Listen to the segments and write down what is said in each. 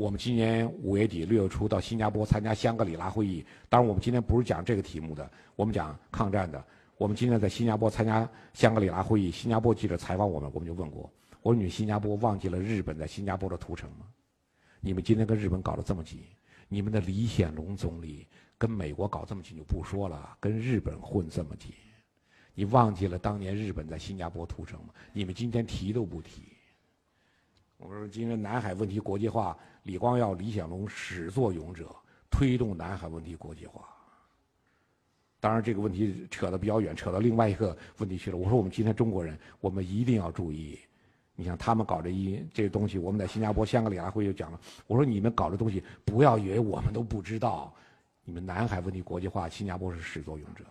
我们今年五月底六月初到新加坡参加香格里拉会议。当然，我们今天不是讲这个题目的，我们讲抗战的。我们今天在新加坡参加香格里拉会议，新加坡记者采访我们，我们就问过：我说你们新加坡忘记了日本在新加坡的屠城吗？你们今天跟日本搞得这么紧，你们的李显龙总理跟美国搞这么紧就不说了，跟日本混这么紧，你忘记了当年日本在新加坡屠城吗？你们今天提都不提。我说今天南海问题国际化，李光耀、李显龙始作俑者，推动南海问题国际化。当然这个问题扯得比较远，扯到另外一个问题去了。我说我们今天中国人，我们一定要注意。你像他们搞这一这东西，我们在新加坡香格里拉会就讲了。我说你们搞的东西，不要以为我们都不知道。你们南海问题国际化，新加坡是始作俑者。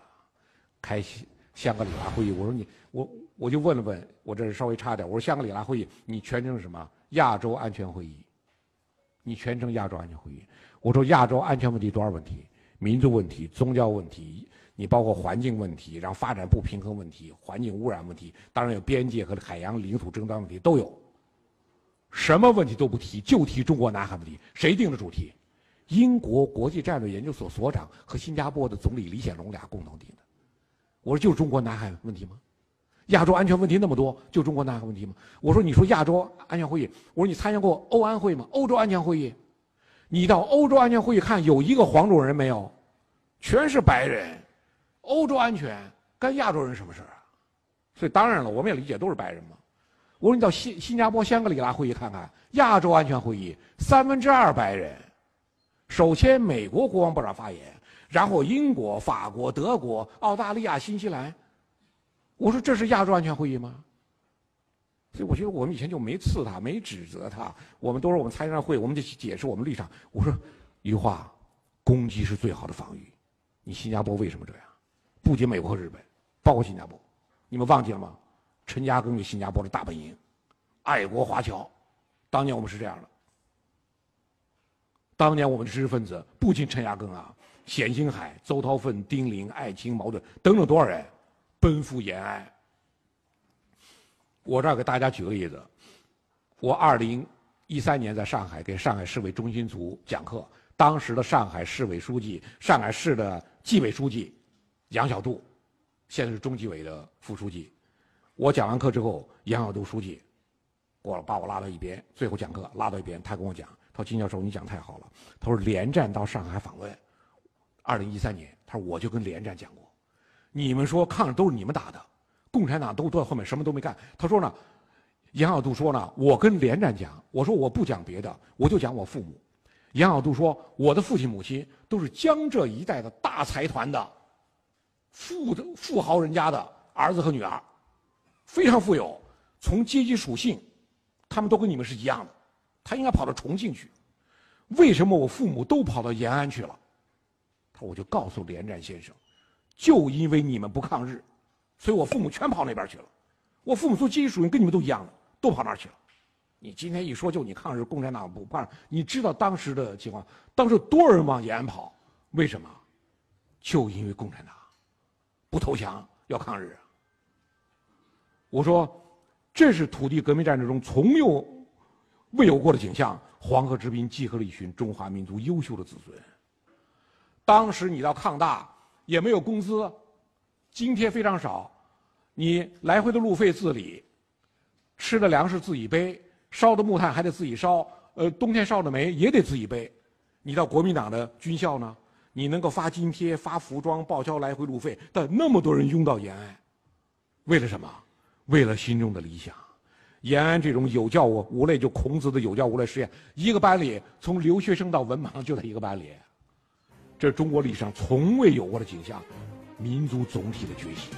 开心香格里拉会议，我说你我我就问了问，我这稍微差点。我说香格里拉会议，你全称是什么？亚洲安全会议，你全称亚洲安全会议。我说亚洲安全问题多少问题？民族问题、宗教问题，你包括环境问题，然后发展不平衡问题、环境污染问题，当然有边界和海洋领土争端问题都有。什么问题都不提，就提中国南海问题。谁定的主题？英国国际战略研究所所长和新加坡的总理李显龙俩共同定。我说就中国南海问题吗？亚洲安全问题那么多，就中国南海问题吗？我说，你说亚洲安全会议，我说你参加过欧安会吗？欧洲安全会议，你到欧洲安全会议看，有一个黄种人没有？全是白人。欧洲安全干亚洲人什么事儿啊？所以当然了，我们也理解都是白人嘛。我说你到新新加坡香格里拉会议看看，亚洲安全会议三分之二白人，首先美国国防部长发言，然后英国、法国、德国、澳大利亚、新西兰。我说这是亚洲安全会议吗？所以我觉得我们以前就没刺他，没指责他。我们都是我们参加会，我们就解释我们立场。我说一句话：攻击是最好的防御。你新加坡为什么这样？不仅美国和日本，包括新加坡，你们忘记了吗？陈嘉庚是新加坡的大本营，爱国华侨。当年我们是这样的。当年我们的知识分子不仅陈嘉庚啊，冼星海、邹韬奋、丁玲、艾青、毛盾等等多少人？奔赴延安。我这儿给大家举个例子，我二零一三年在上海给上海市委中心组讲课，当时的上海市委书记、上海市的纪委书记杨小渡，现在是中纪委的副书记。我讲完课之后，杨小渡书记，我把我拉到一边，最后讲课拉到一边，他跟我讲：“他说金教授，你讲太好了。”他说连战到上海访问，二零一三年，他说我就跟连战讲过。你们说抗日都是你们打的，共产党都坐在后面什么都没干。他说呢，杨小渡说呢，我跟连战讲，我说我不讲别的，我就讲我父母。杨小渡说，我的父亲母亲都是江浙一带的大财团的富的富豪人家的儿子和女儿，非常富有。从阶级属性，他们都跟你们是一样的。他应该跑到重庆去，为什么我父母都跑到延安去了？我就告诉连战先生。就因为你们不抗日，所以我父母全跑那边去了。我父母做阶级属性跟你们都一样的，都跑那儿去了。你今天一说就你抗日，共产党不抗，你知道当时的情况？当时多少人往延安跑？为什么？就因为共产党不投降，要抗日。我说，这是土地革命战争中从有未有过的景象。黄河之滨集合了一群中华民族优秀的子孙。当时你到抗大。也没有工资，津贴非常少，你来回的路费自理，吃的粮食自己背，烧的木炭还得自己烧，呃，冬天烧的煤也得自己背。你到国民党的军校呢，你能够发津贴、发服装、报销来回路费，但那么多人拥到延安，为了什么？为了心中的理想。延安这种有教无类，就孔子的有教无类实验，一个班里从留学生到文盲就在一个班里。这是中国历史上从未有过的景象，民族总体的觉醒。